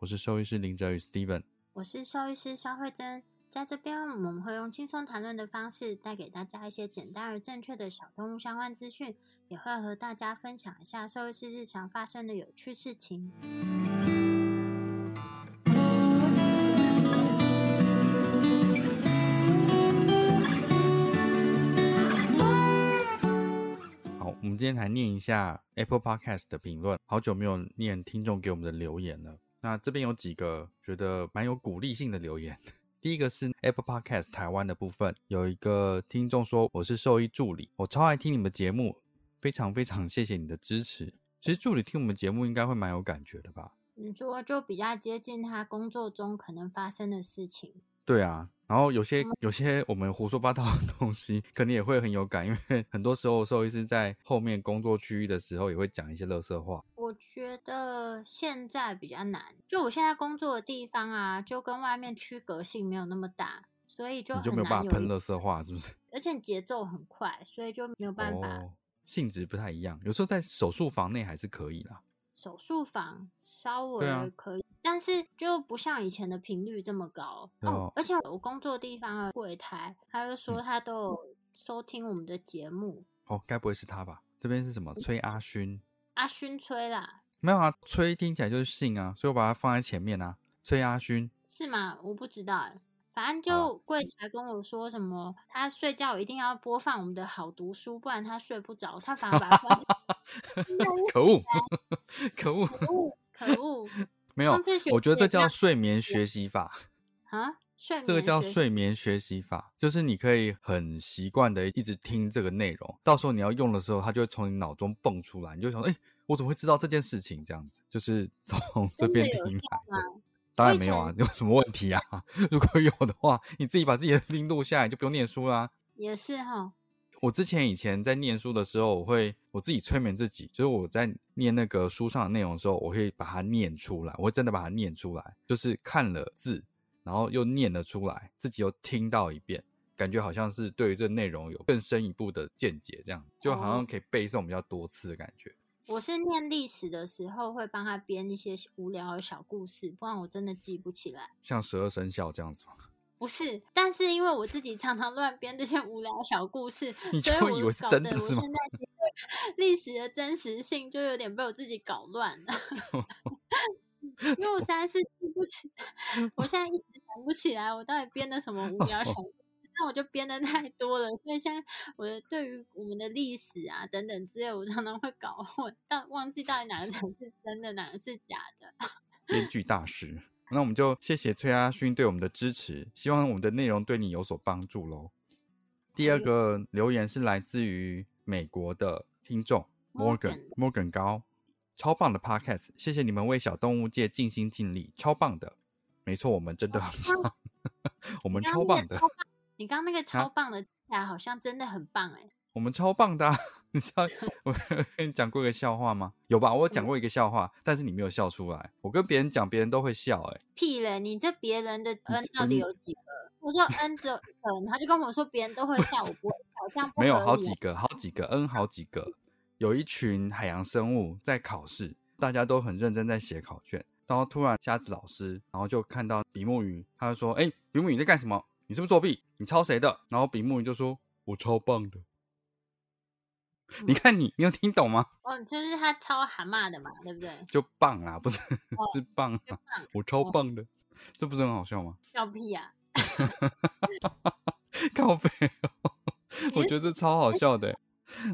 我是兽医师林哲宇 Steven，我是兽医师肖慧珍。在这边，我们会用轻松谈论的方式，带给大家一些简单而正确的小动物相关资讯，也会和大家分享一下兽医师日常发生的有趣事情。今天来念一下 Apple Podcast 的评论，好久没有念听众给我们的留言了。那这边有几个觉得蛮有鼓励性的留言。第一个是 Apple Podcast 台湾的部分，有一个听众说：“我是兽医助理，我超爱听你们节目，非常非常谢谢你的支持。”其实助理听我们节目应该会蛮有感觉的吧？你说就比较接近他工作中可能发生的事情。对啊。然后有些有些我们胡说八道的 东西，可能也会很有感，因为很多时候兽医师在后面工作区域的时候，也会讲一些乐色话。我觉得现在比较难，就我现在工作的地方啊，就跟外面区隔性没有那么大，所以就你就没有办法喷乐色话，是不是？而且节奏很快，所以就没有办法。性质不太一样，有时候在手术房内还是可以啦。手术房稍微可以，但是就不像以前的频率这么高哦。而且我工作地方的，柜台，他就说他都有收听我们的节目。哦，该不会是他吧？这边是什么？崔阿勋？阿勋崔啦？没有啊，崔听起来就是姓啊，所以我把它放在前面啊。崔阿勋是吗？我不知道。反正就柜台跟我说什么，他睡觉一定要播放我们的好读书，不然他睡不着。他反而把它 可恶，可恶，可恶，可恶！没有，我觉得这叫睡眠学习法 啊。睡这个叫睡眠学习法，就是你可以很习惯的一直听这个内容，到时候你要用的时候，它就会从你脑中蹦出来，你就想，哎，我怎么会知道这件事情？这样子，就是从这边听来。当然没有啊，有什么问题啊？如果有的话，你自己把自己的音录下来，就不用念书啦。也是哈。我之前以前在念书的时候，我会我自己催眠自己，就是我在念那个书上的内容的时候，我会把它念出来，我会真的把它念出来，就是看了字，然后又念了出来，自己又听到一遍，感觉好像是对于这内容有更深一步的见解，这样就好像可以背诵比较多次的感觉。我是念历史的时候会帮他编一些无聊的小故事，不然我真的记不起来。像十二生肖这样子吗？不是，但是因为我自己常常乱编这些无聊小故事，所以以为是真的。我现在历史的真实性就有点被我自己搞乱了，因为我实在是记不起，我现在一时想不起来我到底编的什么无聊小。那我就编的太多了，所以现在我的对于我们的历史啊等等之类，我常常会搞混，但忘记到底哪个才是真的，哪个是假的。编剧大师，那我们就谢谢崔阿勋对我们的支持，希望我们的内容对你有所帮助喽。第二个留言是来自于美国的听众 Morgan Morgan 高，超棒的 Podcast，谢谢你们为小动物界尽心尽力，超棒的。没错，我们真的很棒，我们超棒的。你刚那个超棒的，听起来好像真的很棒哎！我们超棒的，你知道我跟你讲过一个笑话吗？有吧？我讲过一个笑话，但是你没有笑出来。我跟别人讲，别人都会笑哎。屁嘞！你这别人的 N 到底有几个？我说 N 只有一个，他就跟我说别人都会笑，我不会笑，这样没有好几个，好几个 N 好几个。有一群海洋生物在考试，大家都很认真在写考卷，然后突然瞎子老师，然后就看到比目鱼，他就说：“哎，比目鱼在干什么？”你是不是作弊？你抄谁的？然后比目鱼就说：“我超棒的。”你看你，你有听懂吗？哦，就是他抄蛤蟆的嘛，对不对？就棒啦，不是 是棒啊！我超棒的。这不是很好笑吗？笑屁呀、靠背哦，我觉得这超好笑的欸。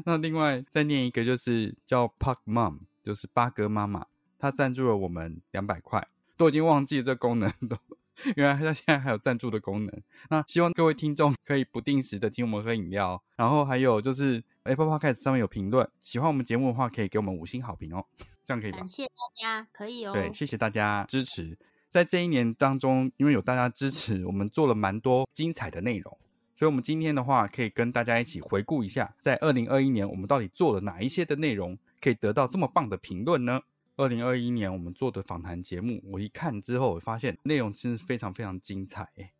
那另外再念一个，就是叫 Puck Mom，就是八哥妈妈，她赞助了我们两百块，都已经忘记这功能都。原来它现在还有赞助的功能。那希望各位听众可以不定时的请我们喝饮料，然后还有就是 Apple Podcast 上面有评论，喜欢我们节目的话，可以给我们五星好评哦，这样可以吧感？谢大家，可以哦。对，谢谢大家支持。在这一年当中，因为有大家支持，我们做了蛮多精彩的内容，所以我们今天的话，可以跟大家一起回顾一下，在二零二一年我们到底做了哪一些的内容，可以得到这么棒的评论呢？二零二一年我们做的访谈节目，我一看之后，我发现内容真是非常非常精彩欸。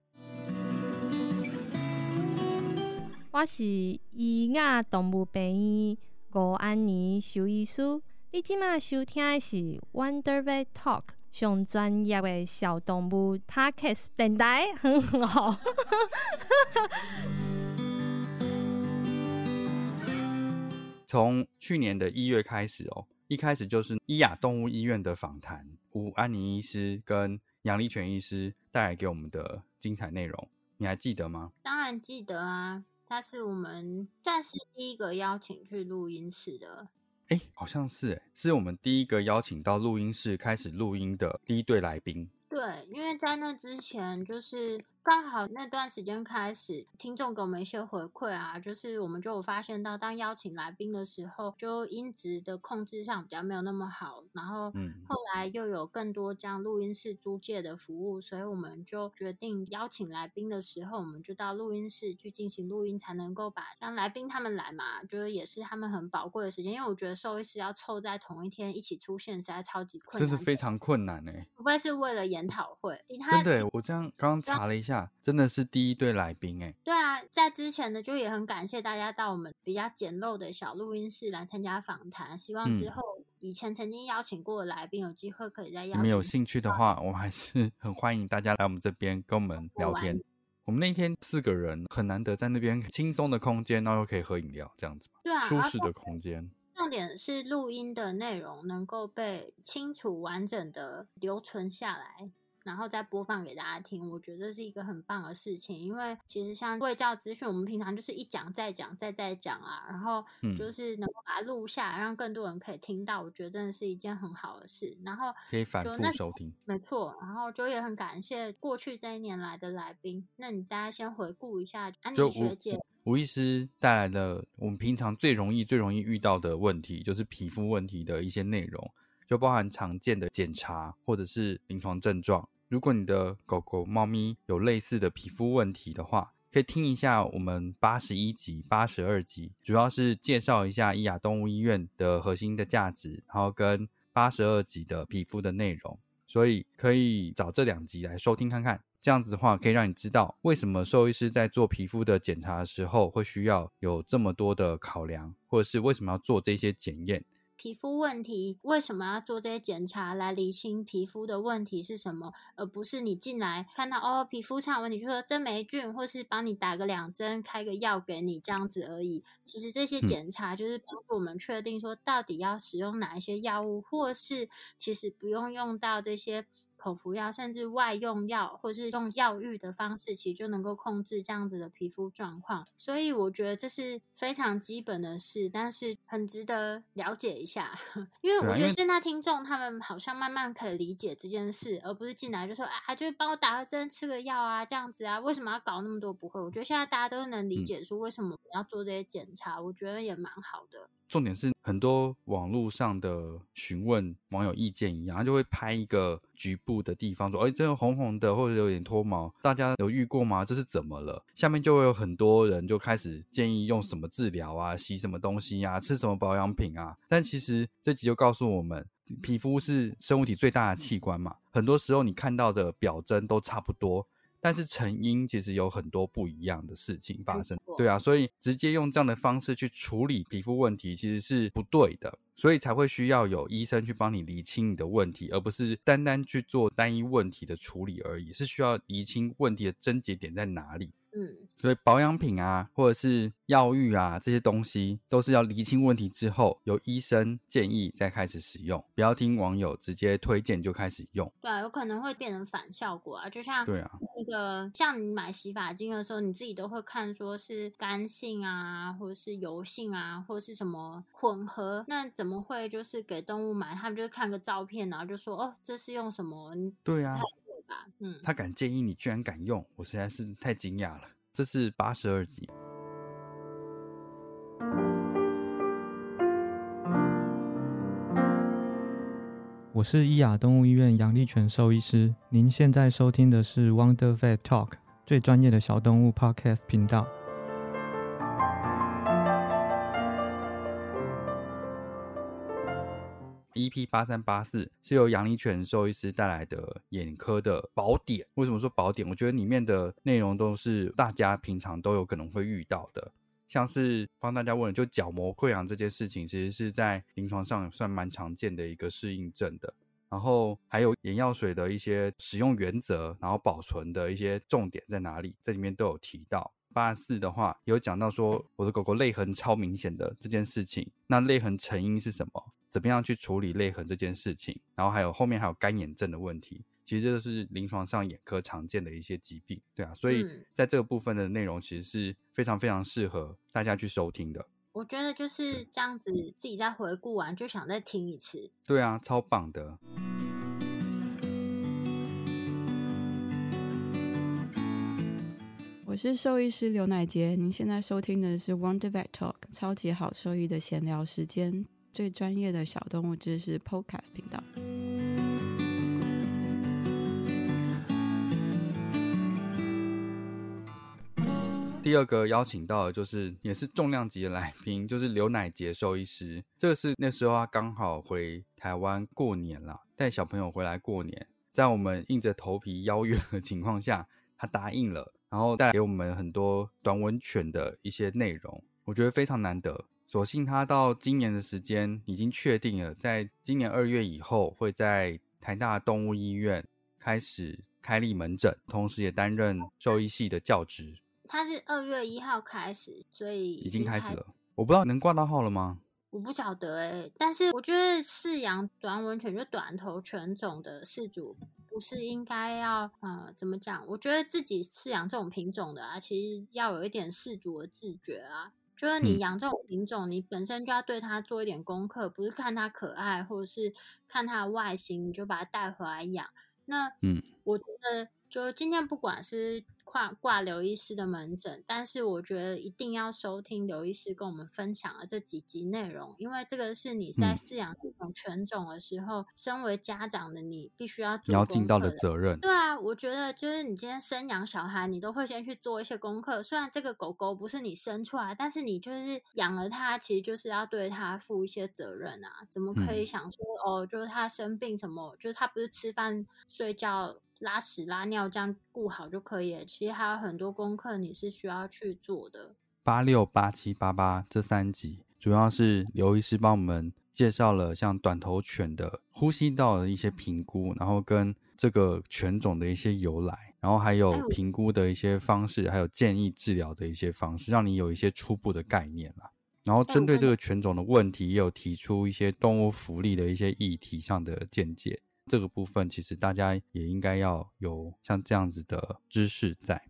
我是医雅动物病院吴安妮兽医师。你即马收听的是 Wonder Vet Talk 上专业的小动物 Podcast 电台，很好。从去年的一月开始哦，一开始就是伊雅动物医院的访谈，吴安妮医师跟杨立全医师带来给我们的精彩内容，你还记得吗？当然记得啊，他是我们算是第一个邀请去录音室的。哎，好像是哎，是我们第一个邀请到录音室开始录音的第一对来宾。对，因为在那之前，就是刚好那段时间开始，听众给我们一些回馈啊，就是我们就有发现到，当邀请来宾的时候，就音质的控制上比较没有那么好，然后嗯。后来又有更多这样录音室租借的服务，所以我们就决定邀请来宾的时候，我们就到录音室去进行录音，才能够把当来宾他们来嘛，就是也是他们很宝贵的时间，因为我觉得兽医师要凑在同一天一起出现，实在超级困难真，的非常困难哎，除非是为了研讨会，其他其真的耶，我这样刚刚查了一下，真的是第一对来宾哎。对啊，在之前呢就也很感谢大家到我们比较简陋的小录音室来参加访谈，希望之嗯后以前曾经邀请过的来宾有机会可以再你邀请。你们有兴趣的话，我们还是很欢迎大家来我们这边跟我们聊天。我们那天四个人很难得在那边轻松的空间，然后又可以喝饮料，这样子对啊，舒适的空间。重点是录音的内容能够被清楚完整的留存下来。然后再播放给大家听，我觉得这是一个很棒的事情。因为其实像卫教资讯，我们平常就是一讲再讲再再讲啊，然后嗯就是能够把它录下来，让更多人可以听到，我觉得真的是一件很好的事。然后可以反复收听。没错，然后就也很感谢过去这一年来的来宾。那你大家先回顾一下安妮学姐，吴医师带来的我们平常最容易、最容易遇到的问题，就是皮肤问题的一些内容，就包含常见的检查或者是临床症状。如果你的狗狗、猫咪有类似的皮肤问题的话，可以听一下我们八十一集、八十二集，主要是介绍一下伊雅动物医院的核心的价值，然后跟八十二集的皮肤的内容。所以可以找这两集来收听看看。这样子的话，可以让你知道为什么兽医师在做皮肤的检查的时候会需要有这么多的考量，或者是为什么要做这些检验。皮肤问题为什么要做这些检查来厘清皮肤的问题是什么，而不是你进来看到哦皮肤上有问题，就说真霉菌，或是帮你打个两针，开个药给你这样子而已。其实这些嗯检查就是帮助我们确定说到底要使用哪一些药物，或是其实不用用到这些。口服药，甚至外用药，或是用药浴的方式，其实就能够控制这样子的皮肤状况。所以我觉得这是非常基本的事，但是很值得了解一下。因为我觉得现在听众他们好像慢慢可以理解这件事，而不是进来就说啊，就是帮我打个针、吃个药啊，这样子啊，为什么要搞那么多？不会，我觉得现在大家都能理嗯解说为什么我要做这些检查，我觉得也蛮好的。重点是很多网络上的询问网友意见一样，他就会拍一个局部的地方，说：“哎，这个红红的，或者有点脱毛，大家有遇过吗？这是怎么了？”下面就会有很多人就开始建议用什么治疗啊，洗什么东西啊，吃什么保养品啊。但其实这集就告诉我们，皮肤是生物体最大的器官嘛，很多时候你看到的表征都差不多。但是成因其实有很多不一样的事情发生，对啊，所以直接用这样的方式去处理皮肤问题其实是不对的，所以才会需要有医生去帮你厘清你的问题，而不是单单去做单一问题的处理而已，是需要厘清问题的症结点在哪里。嗯，所以保养品啊，或者是药浴啊这些东西，都是要厘清问题之后，由医生建议再开始使用，不要听网友直接推荐就开始用。对啊，有可能会变成反效果啊。就像对啊，那个像你买洗发精的时候，你自己都会看说是干性啊，或者是油性啊，或者是什么混合。那怎么会就是给动物买，他们就看个照片，然后就说哦，这是用什么？对啊，对吧？嗯，他敢建议你，居然敢用，我实在是太惊讶了。这是八十二集。我是伊雅动物医院杨立全兽医师，您现在收听的是 Wonder Vet Talk 最专业的小动物 Podcast 频道。EP 八三八四是由杨立犬兽医师带来的眼科的宝典。为什么说宝典？我觉得里面的内容都是大家平常都有可能会遇到的，像是帮大家问，就角膜溃疡这件事情，其实是在临床上算蛮常见的一个适应症的。然后还有眼药水的一些使用原则，然后保存的一些重点在哪里，这里面都有提到。八十四的话有讲到说，我的狗狗泪痕超明显的这件事情，那泪痕成因是什么？怎么样去处理泪痕这件事情？然后还有后面还有干眼症的问题，其实这就是临床上眼科常见的一些疾病，对啊，所以嗯在这个部分的内容其实是非常非常适合大家去收听的，我觉得就是这样子，自己再回顾完就想再听一次。对啊，超棒的。是兽医师刘乃杰，您现在收听的是 Wonder Vet Talk 超级好兽医的闲聊时间，最专业的小动物知识 Podcast 频道。第二个邀请到的就是也是重量级的来宾，就是刘乃杰兽医师。这个是那时候他刚好回台湾过年了，带小朋友回来过年，在我们硬着头皮邀约的情况下，他答应了，然后带给我们很多短文犬的一些内容，我觉得非常难得。所幸他到今年的时间已经确定了，在今年二月以后会在台大动物医院开始开立门诊，同时也担任兽医系的教职。他是二月一号开始，所以已经开始了。我不知道能挂到号了吗？我不晓得哎、但是我觉得饲养短吻犬就短头犬种的饲主，不是应该要呃怎么讲？我觉得自己饲养这种品种的啊，其实要有一点饲主的自觉啊。就是你嗯养这种品种，你本身就要对它做一点功课，不是看它可爱，或者是看它的外形，你就把它带回来养。那嗯，我觉得就今天不管是挂挂刘医师的门诊，但是我觉得一定要收听刘医师跟我们分享的这几集内容，因为这个是你在嗯饲养这种犬种的时候，身为家长的你必须要你要尽到的责任。对啊，我觉得就是你今天生养小孩，你都会先去做一些功课。虽然这个狗狗不是你生出来，但是你就是养了它，其实就是要对它负一些责任啊。怎么可以嗯想说、哦，就是它生病什么，就是它不是吃饭、睡觉、拉屎、拉尿这样顾好就可以了？其实还有很多功课你是需要去做的。八六八七八八这三集，主要是刘医师帮我们介绍了像短头犬的呼吸道的一些评估，然后跟这个犬种的一些由来，然后还有评估的一些方式，还有建议治疗的一些方式，让你有一些初步的概念啦。然后哎针对这个犬种的问题，也有提出一些动物福利的一些议题上的见解。这个部分其实大家也应该要有像这样子的知识在。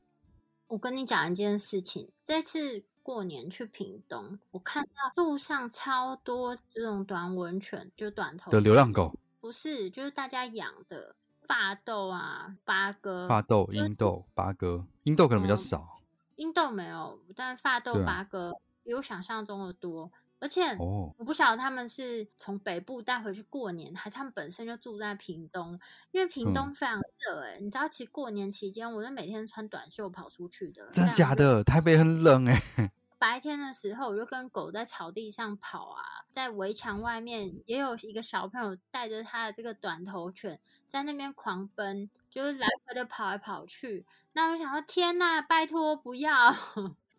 我跟你讲一件事情，这次过年去屏东，我看到路上超多这种短吻犬，就短头的流浪狗，不是，就是大家养的发豆啊、八哥、发豆、就是英豆、八哥，英豆可能比较嗯少。英豆没有，但发豆、八哥比我想象中的多。而且哦我不晓得他们是从北部带回去过年，还是他们本身就住在屏东。因为屏东嗯非常热、欸，你知道，其实过年期间，我是每天穿短袖跑出去的。真的假的？台北很冷哎、白天的时候，我就跟狗在草地上跑啊，在围墙外面也有一个小朋友带着他的这个短头犬在那边狂奔，就是来回的跑来跑去。那我想说，天呐，拜托不要！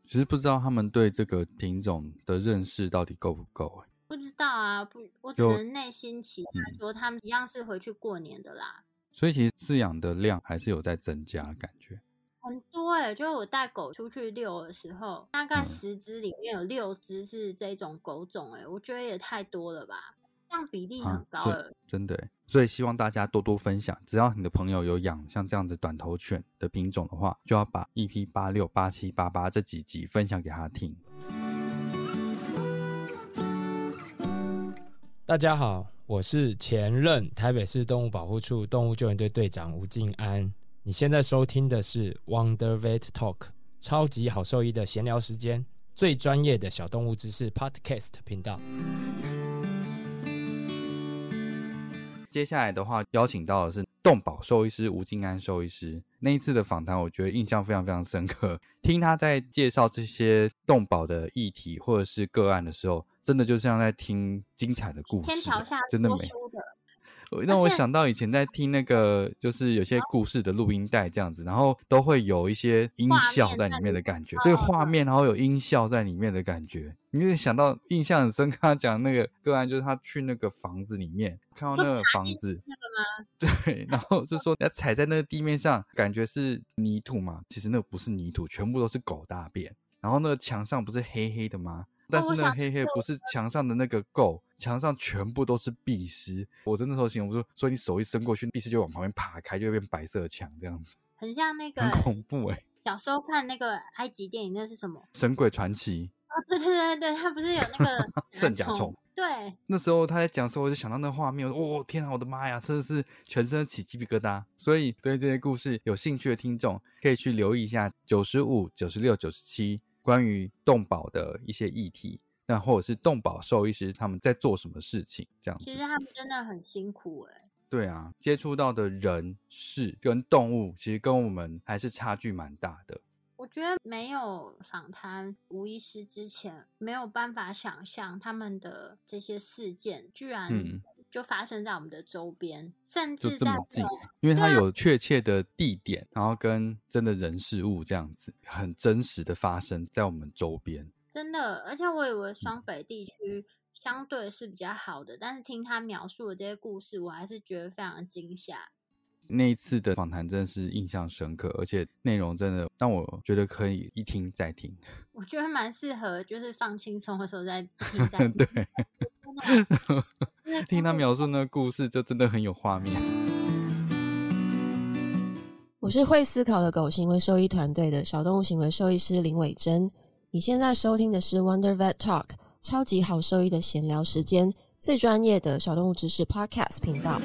只是不知道他们对这个品种的认识到底够不够、欸。不知道啊，不，我只能内心期待嗯说他们一样是回去过年的啦。所以其实饲养的量还是有在增加，感觉。很多哎、就是我带狗出去遛的时候，大概嗯十只里面有六只是这种狗种哎、我觉得也太多了吧，这样比例很高了。真的耶，所以希望大家多多分享。只要你的朋友有养像这样子短头犬的品种的话，就要把 EP 八六、八七、八八这几集分享给他听。大家好，我是前任台北市动物保护处动物救援队队长吴静安。你现在收听的是 Wonder Vet Talk，超级好兽医的闲聊时间，最专业的小动物知识 Podcast 频道。接下来的话，邀请到的是动保兽医师吴静安兽医师。那一次的访谈，我觉得印象非常非常深刻。听他在介绍这些动保的议题或者是个案的时候，真的就像在听精彩的故事。天桥下真的没让我想到以前在听那个，就是有些故事的录音带这样子，然后都会有一些音效在里面的感觉，对，哦画面，然后有音效在里面的感觉。你会想到印象很深刻，他讲那个个案，就是他去那个房子里面看到那个房子，那个吗？对，然后就说要踩在那个地面上，感觉是泥土嘛，其实那个不是泥土，全部都是狗大便。然后那个墙上不是黑黑的吗？但是那个黑黑不是墙上的那个垢，墙上全部都是壁虱。我真的时候形容说，所以你手一伸过去，壁虱就往旁边爬开，就会变白色墙这样子，很像那个很恐怖哎、小时候看那个埃及电影，那是什么？神鬼传奇哦，对对对对，它不是有那个 圣甲虫？对，那时候他在讲的时候，我就想到那画面，我说哦天啊，我的妈呀，真的是全身起鸡皮疙瘩。所以对这些故事有兴趣的听众，可以去留意一下九十五、九十六、九十七关于动保的一些议题，那或者是动保兽医师他们在做什么事情，这样子其实。他们真的很辛苦哎、对啊，接触到的人事跟动物，其实跟我们还是差距蛮大的。我觉得没有访谈吴医师之前，没有办法想象他们的这些事件居然嗯就发生在我们的周边，甚至在这么近，因为它有确切的地点，然后跟真的人事物这样子，很真实的发生在我们周边。真的，而且我以为双北地区相对是比较好的，但是听他描述的这些故事，我还是觉得非常惊吓。那一次的访谈真的是印象深刻，而且内容真的让我觉得可以一听再听。我觉得蛮适合，就是放轻松的时候再听再 听。对，听他描述那个故事，就真的很有画面。我是会思考的狗行为兽医团队的小动物行为兽医师林伟珍。你现在收听的是 Wonder Vet Talk 超级好兽医的闲聊时间，最专业的小动物知识 Podcast 频道。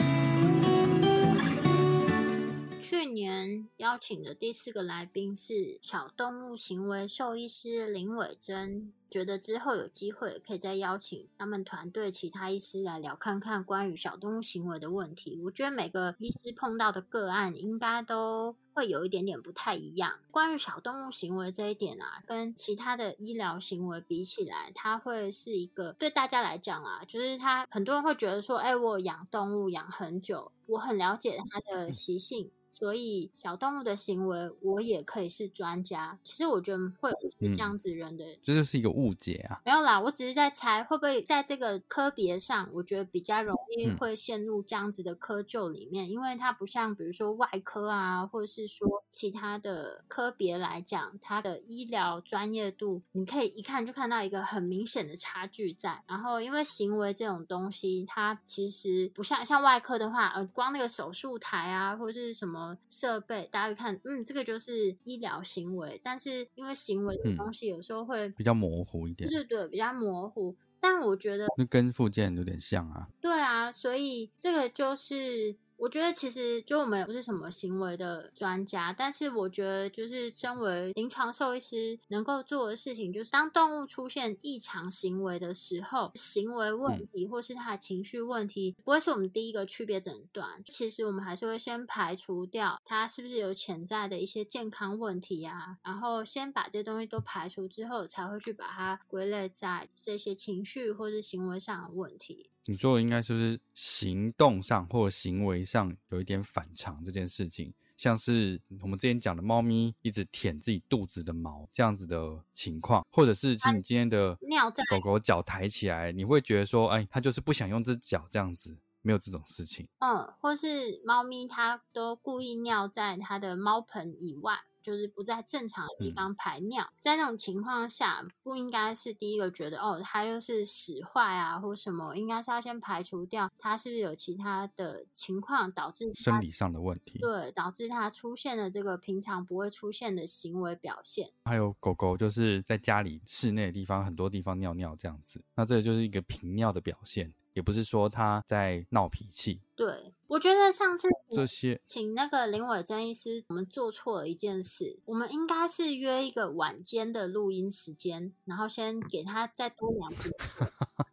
年邀请的第四个来宾是小动物行为兽医师林伟珍，觉得之后有机会可以再邀请他们团队其他医师来聊看看关于小动物行为的问题。我觉得每个医师碰到的个案应该都会有一点点不太一样。关于小动物行为这一点啊，跟其他的医疗行为比起来，它会是一个对大家来讲啊，就是他很多人会觉得说，哎，我养动物养很久，我很了解它的习性。所以小动物的行为，我也可以是专家。其实我觉得会有这样子人的、这就是一个误解啊。没有啦，我只是在猜会不会在这个科别上，我觉得比较容易嗯会陷入这样子的窠臼里面，因为它不像比如说外科啊，或者是说其他的科别来讲，它的医疗专业度，你可以一看就看到一个很明显的差距在。然后因为行为这种东西，它其实不像像外科的话，呃，光那个手术台啊，或者是什么设备，大家会看，嗯，这个就是医疗行为。但是因为行为这嗯种东西有时候会比较模糊一点对，对对，比较模糊。但我觉得，那跟附件有点像啊。对啊，所以这个就是我觉得其实就我们也不是什么行为的专家，但是我觉得就是身为临床兽医师能够做的事情，就是当动物出现异常行为的时候，行为问题或是它的情绪问题，不会是我们第一个区别诊断。其实我们还是会先排除掉它是不是有潜在的一些健康问题啊，然后先把这些东西都排除之后，才会去把它归类在这些情绪或是行为上的问题。你做的应该就是行动上或者行为上有一点反常这件事情，像是我们之前讲的猫咪一直舔自己肚子的毛这样子的情况，或者是其实你今天的尿在狗狗脚抬起来，你会觉得说，哎，它就是不想用这脚这样子，没有这种事情。嗯，或是猫咪它都故意尿在它的猫盆以外。就是不在正常的地方排尿，在那种情况下，不应该是第一个觉得哦，它就是屎坏啊，或什么，应该是要先排除掉它是不是有其他的情况导致生理上的问题，对，导致它出现了这个平常不会出现的行为表现。还有狗狗就是在家里室内的地方很多地方尿尿这样子，那这就是一个频尿的表现。也不是说他在闹脾气。对，我觉得上次这些请那个林伟珍医师，我们做错了一件事。我们应该是约一个晚间的录音时间，然后先给他再多两天。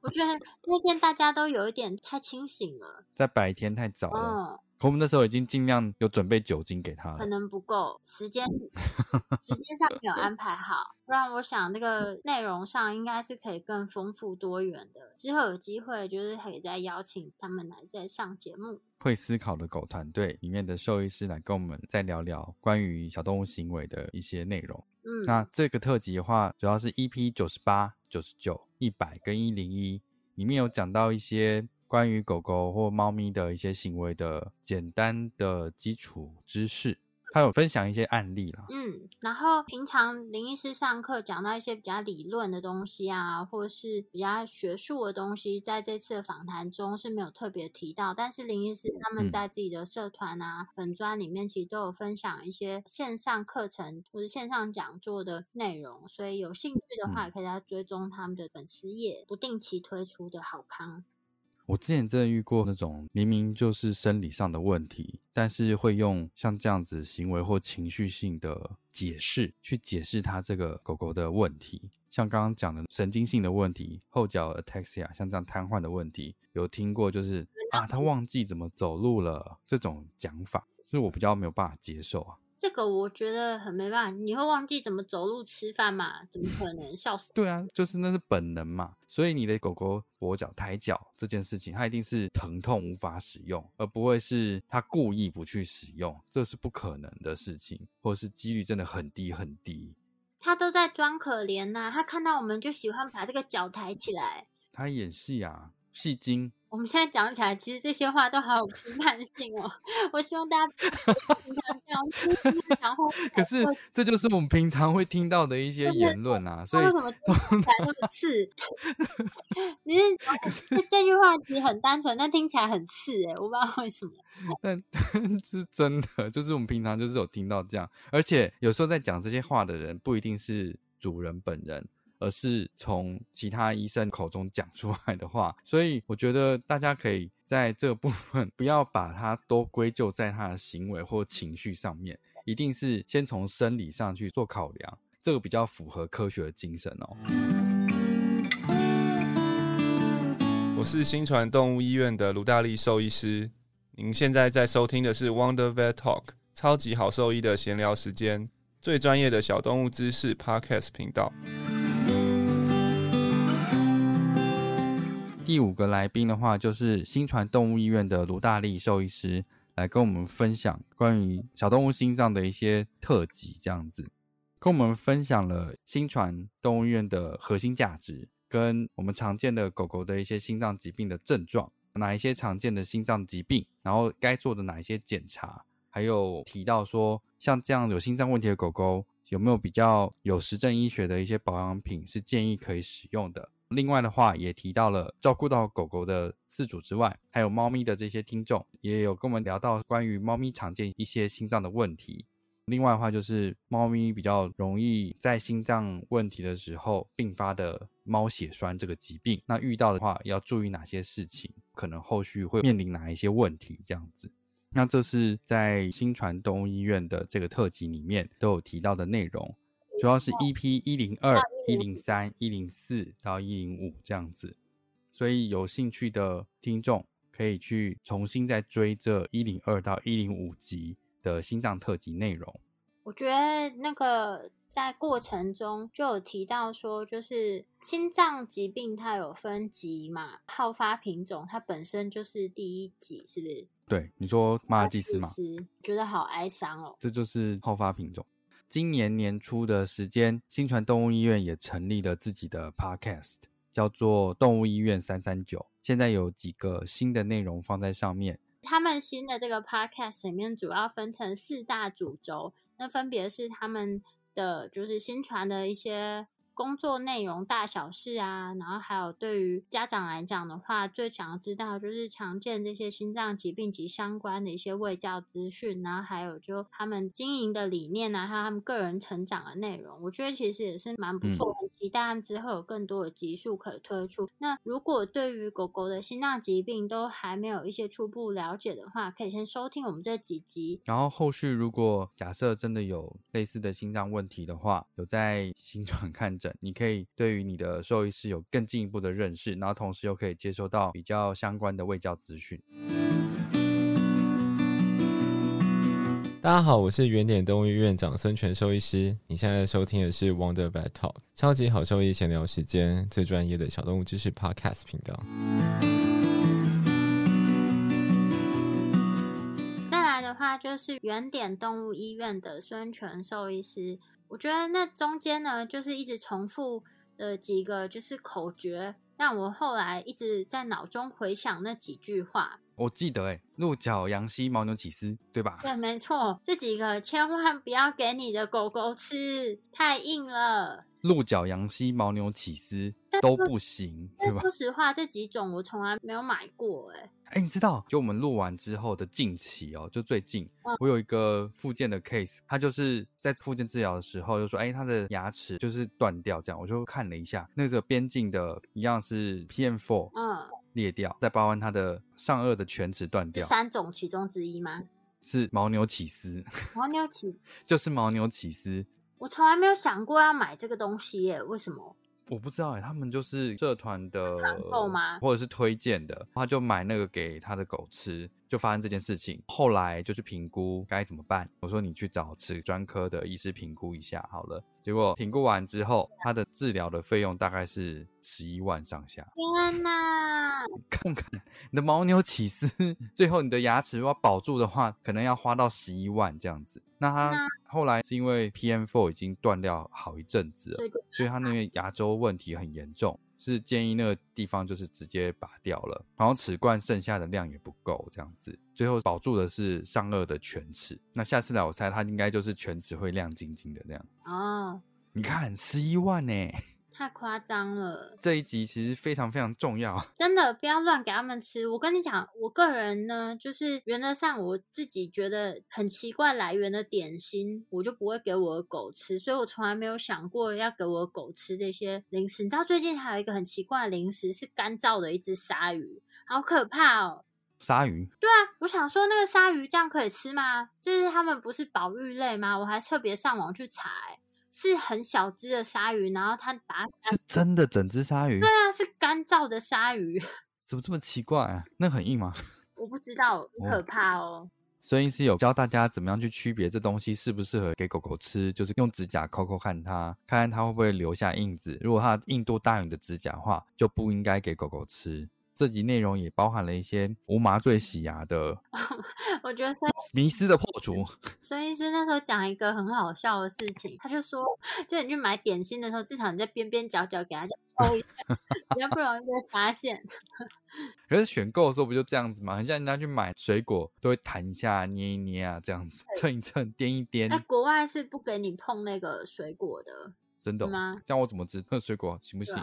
我觉得那天大家都有一点太清醒了，在白天太早了。我们那时候已经尽量有准备酒精给他，可能不够时间，时间上没有安排好，不然我想那个内容上应该是可以更丰富多元的。之后有机会就是可以再邀请他们来再上节目。会思考的狗团队里面的兽医师来跟我们再聊聊关于小动物行为的一些内容。嗯，那这个特辑的话，主要是 EP 九十八、九十九、一百跟一零一里面有讲到一些。关于狗狗或猫咪的一些行为的简单的基础知识，他有分享一些案例啦。嗯，然后平常林医师上课讲到一些比较理论的东西啊，或是比较学术的东西，在这次的访谈中是没有特别提到。但是林医师他们在自己的社团啊、粉专里面，其实都有分享一些线上课程或者线上讲座的内容，所以有兴趣的话，也可以来追踪他们的粉丝页，不定期推出的好康。我之前真的遇过那种明明就是生理上的问题，但是会用像这样子行为或情绪性的解释去解释它这个狗狗的问题，像刚刚讲的神经性的问题，后脚 ataxia，像这样瘫痪的问题，有听过就是啊，他忘记怎么走路了这种讲法，是我比较没有办法接受啊。这个我觉得很没办法，你会忘记怎么走路吃饭嘛？怎么可能？笑死！对啊，就是那是本能嘛。所以你的狗狗跛脚抬脚这件事情，它一定是疼痛无法使用，而不会是它故意不去使用，这是不可能的事情，或是几率真的很低很低。它都在装可怜呐，它看到我们就喜欢把这个脚抬起来。它演戏啊，戏精。我们现在讲起来，其实这些话都好有批判性哦。我希望大家平常这样然后 可是这就是我们平常会听到的一些言论啊。所以为什么听起来那么刺？你是这这句话其实很单纯，但听起来很刺哎，我不知道为什么。但是真的，就是我们平常就是有听到这样，而且有时候在讲这些话的人不一定是主人本人。而是从其他医生口中讲出来的话，所以我觉得大家可以在这个部分不要把它都归咎在他的行为或情绪上面，一定是先从生理上去做考量，这个比较符合科学的精神哦。我是新传动物医院的卢大力兽医师，您现在在收听的是 Wonder Vet Talk 超级好兽医的闲聊时间，最专业的小动物知识 Podcast 频道。第五个来宾的话，就是新传动物医院的卢大力兽医师，来跟我们分享关于小动物心脏的一些特辑，这样子，跟我们分享了新传动物医院的核心价值，跟我们常见的狗狗的一些心脏疾病的症状，哪一些常见的心脏疾病，然后该做的哪一些检查，还有提到说，像这样有心脏问题的狗狗，有没有比较有实证医学的一些保养品是建议可以使用的。另外的话，也提到了照顾到狗狗的饲主之外，还有猫咪的这些听众，也有跟我们聊到关于猫咪常见一些心脏的问题。另外的话，就是猫咪比较容易在心脏问题的时候并发的猫血栓这个疾病，那遇到的话要注意哪些事情，可能后续会面临哪一些问题这样子。那这是在新传动物医院的这个特辑里面都有提到的内容。主要是 EP 一零二、一零三、一零四到一零五这样子，所以有兴趣的听众可以去重新再追这一零二到一零五集的心脏特辑内容。我觉得那个在过程中就有提到说，就是心脏疾病它有分级嘛，好发品种它本身就是第一级，是不是？对，你说马尔济斯嘛？觉得好哀伤哦。这就是好发品种。今年年初的时间，新传动物医院也成立了自己的 podcast，叫做动物医院三三九，现在有几个新的内容放在上面。他们新的这个 podcast 里面主要分成四大主轴，那分别是他们的就是新传的一些。工作内容大小事啊，然后还有对于家长来讲的话，最想要知道就是常见这些心脏疾病及相关的一些卫教资讯，然后还有就他们经营的理念啊，还有他们个人成长的内容，我觉得其实也是蛮不错，很期待他们之后有更多的集数可以推出。那如果对于狗狗的心脏疾病都还没有一些初步了解的话，可以先收听我们这几集。然后后续如果假设真的有类似的心脏问题的话，有在新传看诊。你可以对于你的兽医师有更进一步的认识，然后同时又可以接收到比较相关的卫教资讯。大家好，我是原点动物医院长孙权兽医师。你现在收听的是 Wonder Vet Talk，超级好兽医闲聊时间，最专业的小动物知识 Podcast 频道。再来的话，就是原点动物医院的孙权兽医师。我觉得那中间呢，就是一直重复的几个就是口诀，让我后来一直在脑中回想那几句话。我记得，哎，鹿角、羊膝、牦牛起司，对吧？对，没错，这几个千万不要给你的狗狗吃，太硬了。鹿角、羊膝、牦牛起司都不行，对吧？说实话，这几种我从来没有买过，哎。哎，你知道，就我们录完之后的近期哦，就最近，我有一个附件的 case，他就是在附件治疗的时候就说，哎，他的牙齿就是断掉，这样，我就看了一下，那个边境的一样是 PM4，嗯，裂掉，再包含它的上颚的犬齿断掉，三种其中之一吗？是牦牛起司，牦牛起司就是牦牛起司，我从来没有想过要买这个东西耶，为什么？我不知道哎，他们就是社团的团购吗？或者是推荐的，他就买那个给他的狗吃，就发生这件事情。后来就去评估该怎么办。我说你去找齿专科的医师评估一下好了。结果评估完之后，他的治疗的费用大概是十一万上下。天哪！看看你的牦牛起司，最后你的牙齿要保住的话，可能要花到十一万这样子。那他后来是因为 PM4 已经断掉好一阵子了，所以他那边牙周问题很严重，是建议那个地方就是直接拔掉了。然后齿冠剩下的量也不够，这样子，最后保住的是上颚的犬齿。那下次来我猜他应该就是犬齿会亮晶晶的那样。哦，你看十一万呢。太夸张了！这一集其实非常非常重要，真的不要乱给他们吃。我跟你讲，我个人呢，就是原则上我自己觉得很奇怪来源的点心，我就不会给我的狗吃，所以我从来没有想过要给我的狗吃这些零食。你知道最近还有一个很奇怪的零食，是干燥的一只鲨鱼，好可怕哦！鲨鱼？对啊，我想说那个鲨鱼这样可以吃吗？就是他们不是保育类吗？我还特别上网去查。是很小只的鲨鱼，然后它把是真的整只鲨鱼。对啊，是干燥的鲨鱼。怎么这么奇怪啊？那很硬吗？我不知道，很可怕哦。孙医师有教大家怎么样去区别这东西适不适合给狗狗吃，就是用指甲抠抠看它，看看它会不会留下印子。如果它硬度大于你的指甲的话，就不应该给狗狗吃。这集内容也包含了一些无麻醉洗牙的，我觉得迷思的破除。孙医师那时候讲一个很好笑的事情，他就说，就你去买点心的时候，至少你在边边角角给他抠一下，比较不容易被发现。可是选购的时候不就这样子吗？很像人家去买水果，都会弹一下、捏一捏啊，这样子蹭一蹭、掂一掂。那，国外是不给你碰那个水果的，真的吗？这样我怎么知那水果行不行？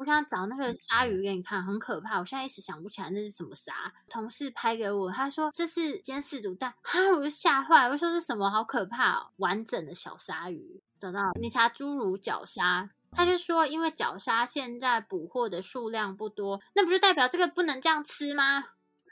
我想找那个鲨鱼给你看，很可怕。我现在一时想不起来那是什么鲨。同事拍给我，他说这是监视毒蛋，哈，我就吓坏。我说是什么？好可怕哦！完整的小鲨鱼，找到你查侏儒角鲨，他就说因为角鲨现在捕获的数量不多，那不就代表这个不能这样吃吗？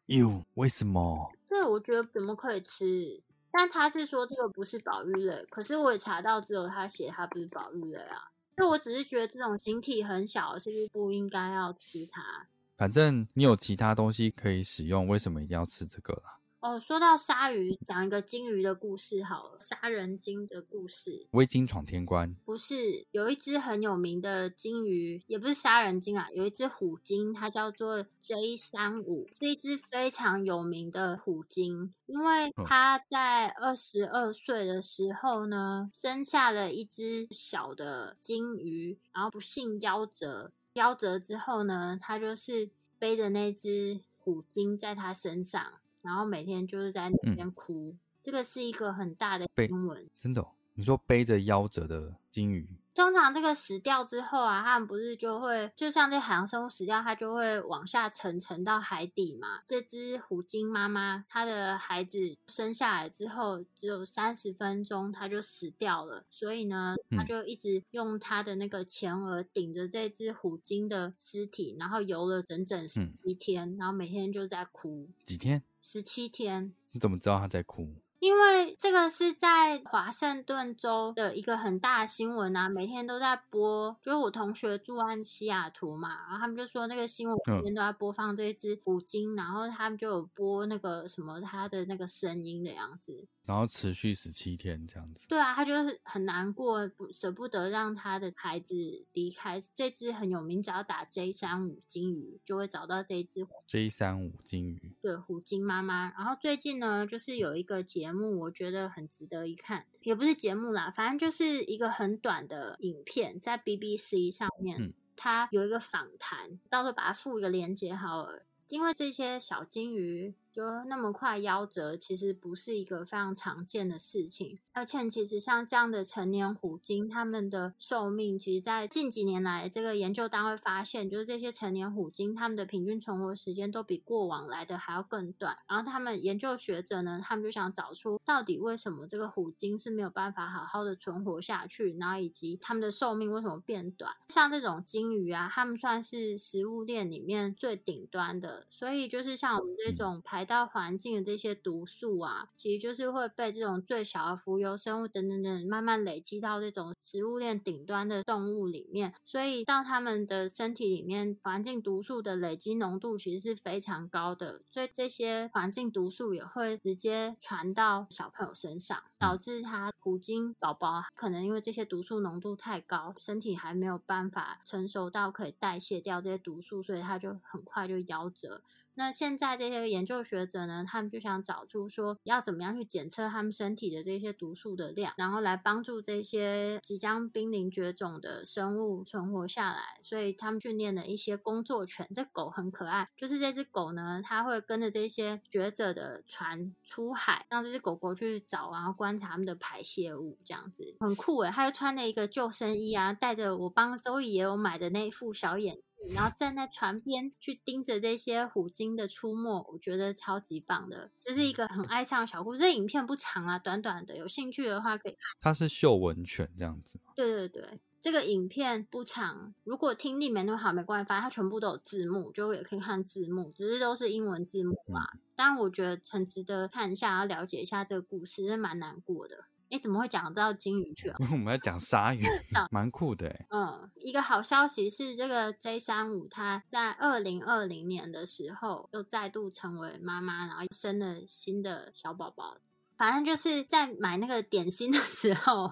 哟，为什么？这我觉得怎么可以吃？但他是说这个不是保育类，可是我也查到只有他写他不是保育类啊。就我只是觉得这种形体很小，是不是不应该要吃它？反正你有其他东西可以使用，为什么一定要吃这个啦？哦，说到鲨鱼，讲一个金鱼的故事好了。杀人鲸的故事，微鲸闯天关不是有一只很有名的鲸鱼，也不是杀人鲸啊，有一只虎鲸，它叫做 J 三五，是一只非常有名的虎鲸，因为它在二十二岁的时候呢，生下了一只小的鲸鱼，然后不幸夭折。夭折之后呢，它就是背着那只虎鲸在它身上，然后每天就是在那边哭。这个是一个很大的新闻，真的、哦？你说背着夭折的鲸鱼，通常这个死掉之后啊，他们不是就会就像这海洋生物死掉，它就会往下沉，沉到海底嘛。这只虎鲸妈妈，它的孩子生下来之后，只有三十分钟，它就死掉了。所以呢，它就一直用它的那个前额顶着这只虎鲸的尸体，然后游了整整十七天，然后每天就在哭。几天？十七天。你怎么知道它在哭？因为这个是在华盛顿州的一个很大的新闻啊，每天都在播。就是我同学住在西雅图嘛，然后他们就说那个新闻每天都在播放这一只虎鲸，然后他们就有播那个什么它的那个声音的样子。然后持续十七天这样子。对啊，他就是很难过，不舍不得让他的孩子离开。这只很有名，只要打 J 三五金鱼，就会找到这只 J 三五金鱼。对，虎鲸妈妈。然后最近呢，就是有一个节目，我觉得很值得一看，也不是节目啦，反正就是一个很短的影片，在 BBC 上面，它有一个访谈，到时候把它附一个链接好了。因为这些小金鱼就那么快夭折，其实不是一个非常常见的事情。而且，其实像这样的成年虎鲸，它们的寿命，其实在近几年来，这个研究单位发现，就是这些成年虎鲸，它们的平均存活时间都比过往来的还要更短。然后，他们研究学者呢，他们就想找出到底为什么这个虎鲸是没有办法好好的存活下去，然后以及它们的寿命为什么变短。像这种鲸鱼啊，它们算是食物链里面最顶端的。所以，就是像我们这种排到环境的这些毒素啊，其实就是会被这种最小的浮游生物等等等慢慢累积到这种食物链顶端的动物里面。所以，到他们的身体里面，环境毒素的累积浓度其实是非常高的。所以，这些环境毒素也会直接传到小朋友身上，导致他虎鲸宝宝可能因为这些毒素浓度太高，身体还没有办法成熟到可以代谢掉这些毒素，所以他就很快就夭折。那现在这些研究学者呢，他们就想找出说要怎么样去检测他们身体的这些毒素的量，然后来帮助这些即将濒临绝种的生物存活下来。所以他们训练了一些工作犬，这狗很可爱，就是这只狗呢，它会跟着这些学者的船出海，让这只狗狗去找，然后观察他们的排泄物，这样子很酷诶。它就穿了一个救生衣啊，带着我帮周易也有买的那一副小眼。然后站在船边去盯着这些虎鲸的出没，我觉得超级棒的。这是一个很爱上小故事，这影片不长啊，短短的，有兴趣的话可以看。它是秀文犬这样子吗？对对对，这个影片不长，如果听力没那么好没关系，反正它全部都有字幕，就也可以看字幕，只是都是英文字幕嘛。但我觉得很值得看一下，要了解一下这个故事，是蛮难过的。哎，怎么会讲到金鱼去了？我们要讲鲨鱼，蛮酷的哎。嗯，一个好消息是，这个 J 三五它在二零二零年的时候又再度成为妈妈，然后生了新的小宝宝。反正就是在买那个点心的时候，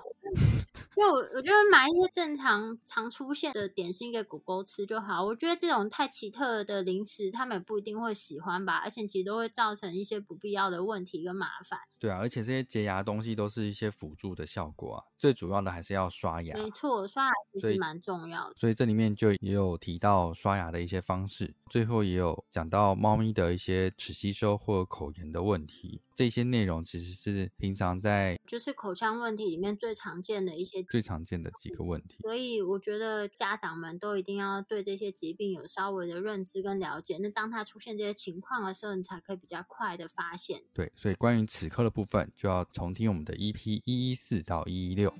因为我我觉得买一些正常常出现的点心给狗狗吃就好。我觉得这种太奇特的零食，他们也不一定会喜欢吧，而且其实都会造成一些不必要的问题跟麻烦。对啊，而且这些洁牙东西都是一些辅助的效果啊，最主要的还是要刷牙。没错，刷牙其实蛮重要的。所以这里面就也有提到刷牙的一些方式，最后也有讲到猫咪的一些齿吸收或口炎的问题。这些内容其实是平常在就是口腔问题里面最常见的一些最常见的几个问题。所以我觉得家长们都一定要对这些疾病有稍微的认知跟了解。那当它出现这些情况的时候，你才可以比较快的发现。对，所以关于齿科的部分，就要重听我们的 EP 一一四到一一六。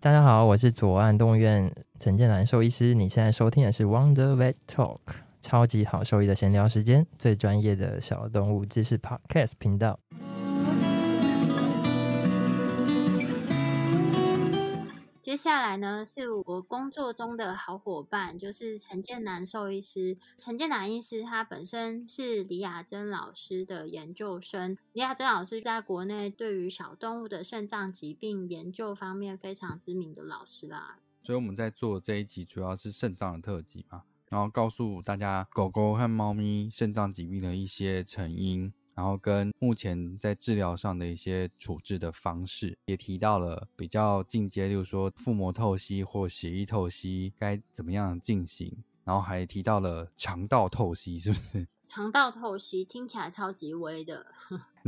大家好，我是左岸动物院陈建南兽医师。你现在收听的是 Wonder Vet Talk，超级好兽医的闲聊时间，最专业的小动物知识 Podcast 频道。接下来呢，是我工作中的好伙伴，就是陈建南兽医师。陈建南医师他本身是李雅珍老师的研究生。李雅珍老师在国内对于小动物的肾脏疾病研究方面非常知名的老师啦。所以我们在做这一集主要是肾脏的特辑嘛，然后告诉大家狗狗和猫咪肾脏疾病的一些成因。然后跟目前在治疗上的一些处置的方式，也提到了比较进阶，例如说腹膜透析或血液透析该怎么样进行，然后还提到了肠道透析，是不是？肠道透析听起来超级微的，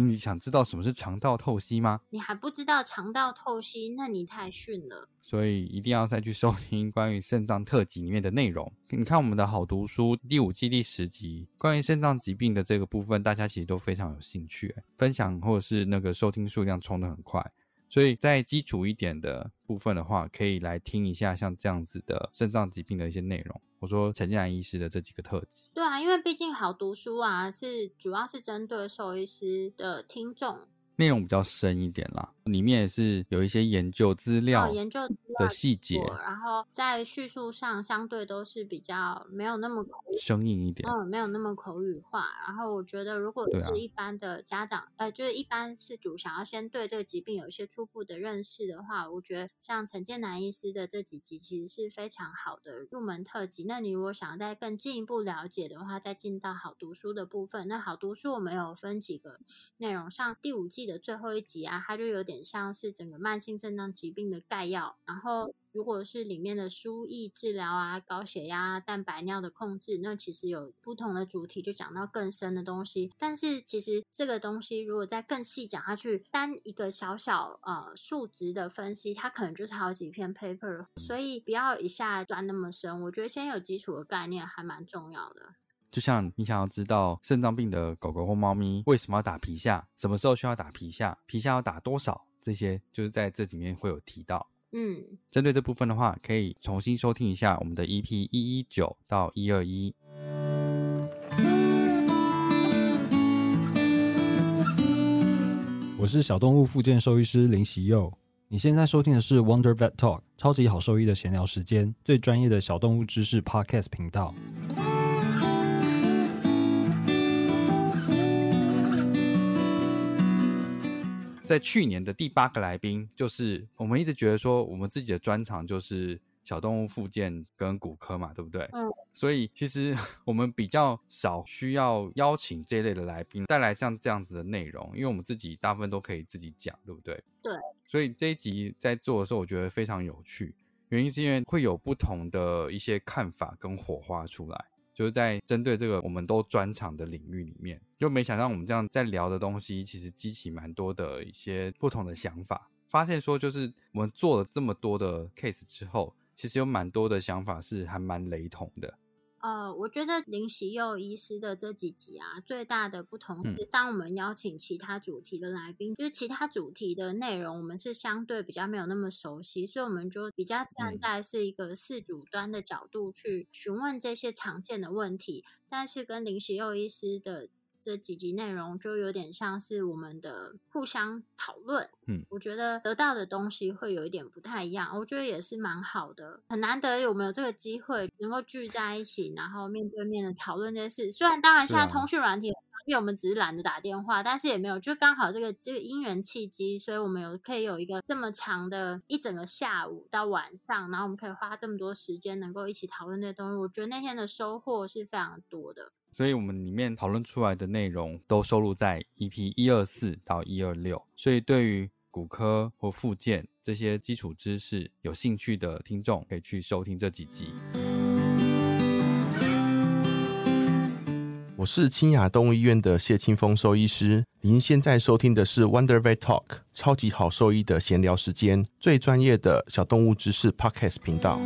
你想知道什么是肠道透析吗？你还不知道肠道透析，那你太逊了。所以一定要再去收听关于肾脏特辑里面的内容。你看我们的好读书第五季第十集，关于肾脏疾病的这个部分，大家其实都非常有兴趣，分享或者是那个收听数量冲得很快。所以在基础一点的部分的话，可以来听一下像这样子的肾脏疾病的一些内容。我说陈建兰医师的这几个特质，对啊，因为毕竟好读书啊，是主要是针对兽医师的听众。内容比较深一点啦，里面也是有一些研究资料、研究的细节，然后在叙述上相对都是比较没有那么生硬一点，嗯，没有那么口语化。然后我觉得，如果是一般的家长，呃，就是一般饲主想要先对这个疾病有一些初步的认识的话，我觉得像陈建南医师的这几集其实是非常好的入门特辑。那你如果想要再更进一步了解的话，再进到好读书的部分。那好读书我们有分几个内容，像第五季。的最后一集啊，它就有点像是整个慢性肾脏疾病的概要。然后，如果是里面的输液治疗啊、高血压、蛋白尿的控制，那其实有不同的主题，就讲到更深的东西。但是，其实这个东西如果再更细讲下去，单一个小小呃数值的分析，它可能就是好几篇 paper。所以，不要一下钻那么深。我觉得先有基础的概念还蛮重要的。就像你想要知道肾脏病的狗狗或猫咪为什么要打皮下，什么时候需要打皮下，皮下要打多少，这些就是在这里面会有提到。嗯，针对这部分的话，可以重新收听一下我们的 EP 一一九到一二一。我是小动物复健兽医师林喜佑，你现在收听的是 Wonder Vet Talk 超级好兽医的闲聊时间，最专业的小动物知识 Podcast 频道。在去年的第八个来宾，就是我们一直觉得说，我们自己的专长就是小动物附件跟骨科嘛，对不对？嗯。所以其实 我们比较少需要邀请这类的来宾带来像这样子的内容，因为我们自己大部分都可以自己讲，对不对？对。所以这一集在做的时候，我觉得非常有趣，原因是因为会有不同的一些看法跟火花出来。就是在针对这个我们都专长的领域里面，就没想到我们这样在聊的东西，其实激起蛮多的一些不同的想法。发现说，就是我们做了这么多的 case 之后，其实有蛮多的想法是还蛮雷同的。呃，我觉得林喜佑医师的这几集啊，最大的不同是，当我们邀请其他主题的来宾，就是其他主题的内容，我们是相对比较没有那么熟悉，所以我们就比较站在是一个四主端的角度去询问这些常见的问题，但是跟林喜佑医师的。这几集内容就有点像是我们的互相讨论，嗯，我觉得得到的东西会有一点不太一样，我觉得也是蛮好的，很难得有没有这个机会能够聚在一起，然后面对面的讨论这些事。虽然当然现在通讯软体，因为我们只是懒得打电话，但是也没有，就刚好这个这个因缘契机，所以我们有可以有一个这么长的一整个下午到晚上，然后我们可以花这么多时间能够一起讨论这些东西，我觉得那天的收获是非常多的。所以，我们里面讨论出来的内容都收录在 EP 一二四到一二六。所以，对于骨科或附件这些基础知识有兴趣的听众，可以去收听这几集。我是清雅动物医院的谢清峰兽医师，您现在收听的是 Wonder Vet Talk 超级好兽医的闲聊时间，最专业的小动物知识 Podcast 频道。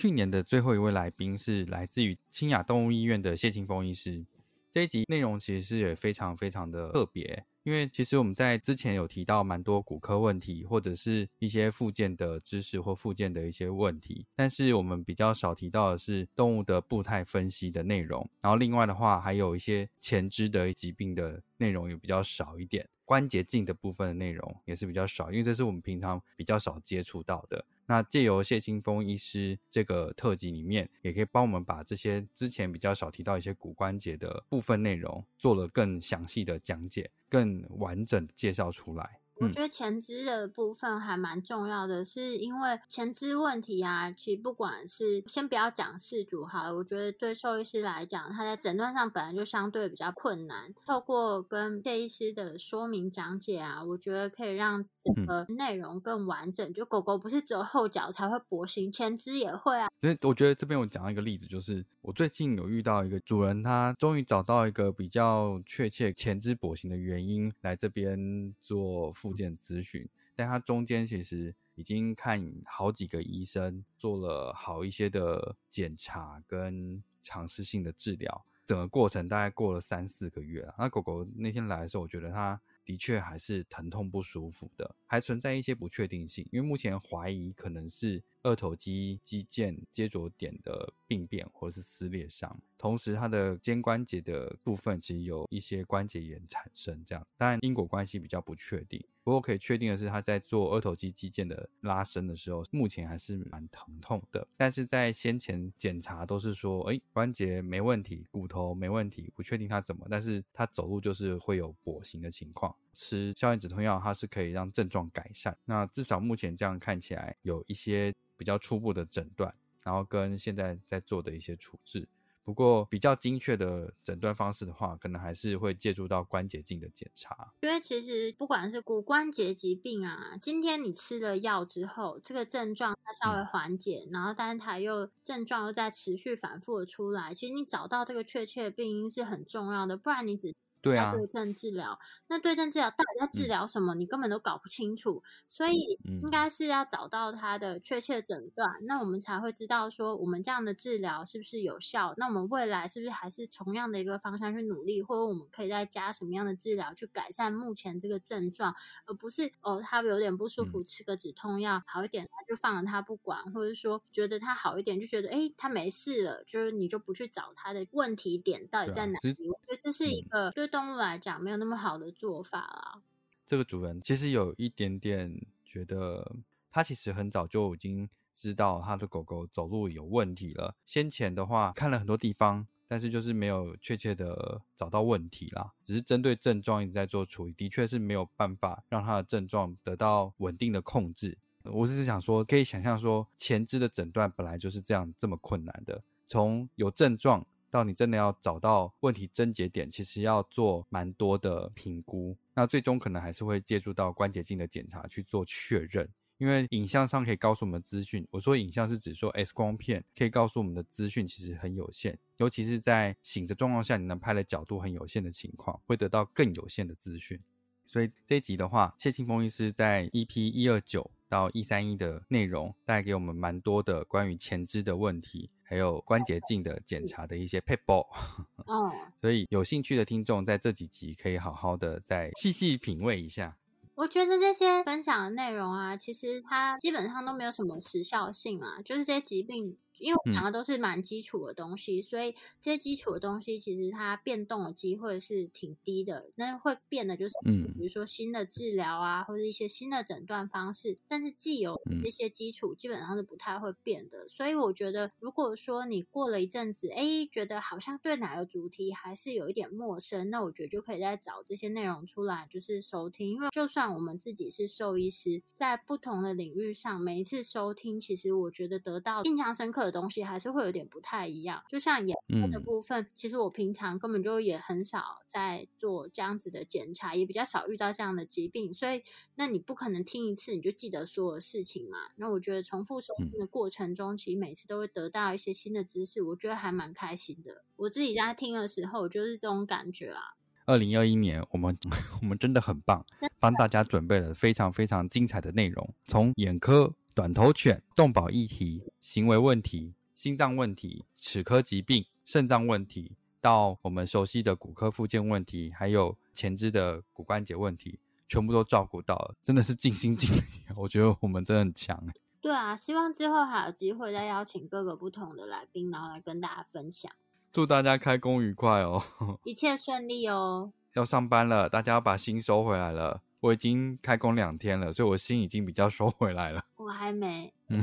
去年的最后一位来宾是来自于清雅动物医院的谢清峰医师。这一集内容其实是也非常非常的特别，因为其实我们在之前有提到蛮多骨科问题，或者是一些附件的知识或附件的一些问题，但是我们比较少提到的是动物的步态分析的内容。然后另外的话，还有一些前肢的疾病的内容也比较少一点，关节镜的部分的内容也是比较少，因为这是我们平常比较少接触到的。那借由谢清峰医师这个特辑里面，也可以帮我们把这些之前比较少提到一些骨关节的部分内容，做了更详细的讲解，更完整的介绍出来。我觉得前肢的部分还蛮重要的，是因为前肢问题啊，其实不管是先不要讲事主好了，我觉得对兽医师来讲，他在诊断上本来就相对比较困难。透过跟谢医师的说明讲解啊，我觉得可以让整个内容更完整。就狗狗不是只有后脚才会跛行，前肢也会啊。所以我觉得这边我讲一个例子，就是我最近有遇到一个主人，他终于找到一个比较确切前肢跛行的原因，来这边做复健咨询。但他中间其实已经看好几个医生，做了好一些的检查跟尝试性的治疗，整个过程大概过了三四个月。那狗狗那天来的时候，我觉得它的确还是疼痛不舒服的，还存在一些不确定性，因为目前怀疑可能是二头肌肌腱接着点的病变或者是撕裂伤。同时，它的肩关节的部分其实有一些关节炎产生，这样当然因果关系比较不确定。不过可以确定的是，他在做二头肌肌腱的拉伸的时候，目前还是蛮疼痛的。但是在先前检查都是说，哎，关节没问题，骨头没问题，不确定他怎么，但是他走路就是会有跛行的情况。吃消炎止痛药，它是可以让症状改善。那至少目前这样看起来，有一些比较初步的诊断，然后跟现在在做的一些处置。不过比较精确的诊断方式的话，可能还是会借助到关节镜的检查。因为其实不管是骨关节疾病啊，今天你吃了药之后，这个症状它稍微缓解，然后但是它又症状又在持续反复的出来，其实你找到这个确切的病因是很重要的，不然你只。对啊，对症治疗，那对症治疗到底在治疗什么？你根本都搞不清楚，所以应该是要找到他的确切诊断，那我们才会知道说我们这样的治疗是不是有效。那我们未来是不是还是同样的一个方向去努力，或者我们可以再加什么样的治疗去改善目前这个症状，而不是哦，他有点不舒服，吃个止痛药好一点，他就放了他不管，或者说觉得他好一点就觉得哎他没事了，就是你就不去找他的问题点到底在哪里。我觉得这是一个对。动物来讲，没有那么好的做法啦。这个主人其实有一点点觉得，他其实很早就已经知道他的狗狗走路有问题了。先前的话看了很多地方，但是就是没有确切的找到问题啦，只是针对症状一直在做处理，的确是没有办法让他的症状得到稳定的控制。我只是想说，可以想象说，前肢的诊断本来就是这样这么困难的，从有症状。到你真的要找到问题症结点，其实要做蛮多的评估，那最终可能还是会借助到关节镜的检查去做确认，因为影像上可以告诉我们资讯。我说影像是指说 X 光片可以告诉我们的资讯其实很有限，尤其是在醒着状况下，你能拍的角度很有限的情况，会得到更有限的资讯。所以这一集的话，谢清风医师在 EP 一二九到一三一的内容，带给我们蛮多的关于前肢的问题。还有关节镜的检查的一些 paper，哦，所以有兴趣的听众在这几集可以好好的再细细品味一下。我觉得这些分享的内容啊，其实它基本上都没有什么时效性啊，就是这些疾病。因为我讲的都是蛮基础的东西，所以这些基础的东西其实它变动的机会是挺低的。那会变的就是，嗯，比如说新的治疗啊，或者一些新的诊断方式。但是既有这些基础，基本上是不太会变的。所以我觉得，如果说你过了一阵子，哎，觉得好像对哪个主题还是有一点陌生，那我觉得就可以再找这些内容出来，就是收听。因为就算我们自己是兽医师，在不同的领域上，每一次收听，其实我觉得得到印象深刻。东西还是会有点不太一样，就像眼科的部分，其实我平常根本就也很少在做这样子的检查，也比较少遇到这样的疾病，所以那你不可能听一次你就记得所有事情嘛。那我觉得重复收听的过程中，其实每次都会得到一些新的知识，我觉得还蛮开心的。我自己在听的时候，就是这种感觉啊。二零二一年，我们 我们真的很棒，帮大家准备了非常非常精彩的内容，从眼科。短头犬、动保议题、行为问题、心脏问题、齿科疾病、肾脏问题，到我们熟悉的骨科附件问题，还有前肢的骨关节问题，全部都照顾到了，真的是尽心尽力。我觉得我们真的很强哎。对啊，希望之后还有机会再邀请各个不同的来宾，然后来跟大家分享。祝大家开工愉快哦，一切顺利哦。要上班了，大家要把心收回来了。我已经开工两天了，所以我心已经比较收回来了。我还没。嗯，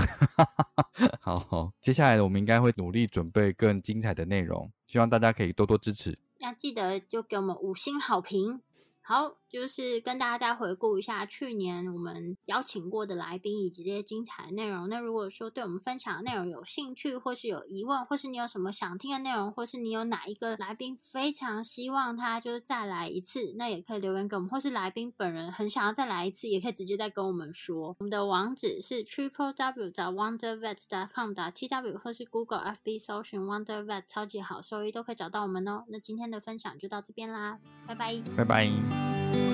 好 好，接下来我们应该会努力准备更精彩的内容，希望大家可以多多支持。要记得就给我们五星好评。好，就是跟大家再回顾一下去年我们邀请过的来宾以及这些精彩内容。那如果说对我们分享的内容有兴趣，或是有疑问，或是你有什么想听的内容，或是你有哪一个来宾非常希望他就是再来一次，那也可以留言给我们，或是来宾本人很想要再来一次，也可以直接再跟我们说。我们的网址是 triple w 找 wondervet.com 打 t w 或是 Google FB 搜寻 wondervet 超级好收益都可以找到我们哦。那今天的分享就到这边啦，拜拜，拜拜。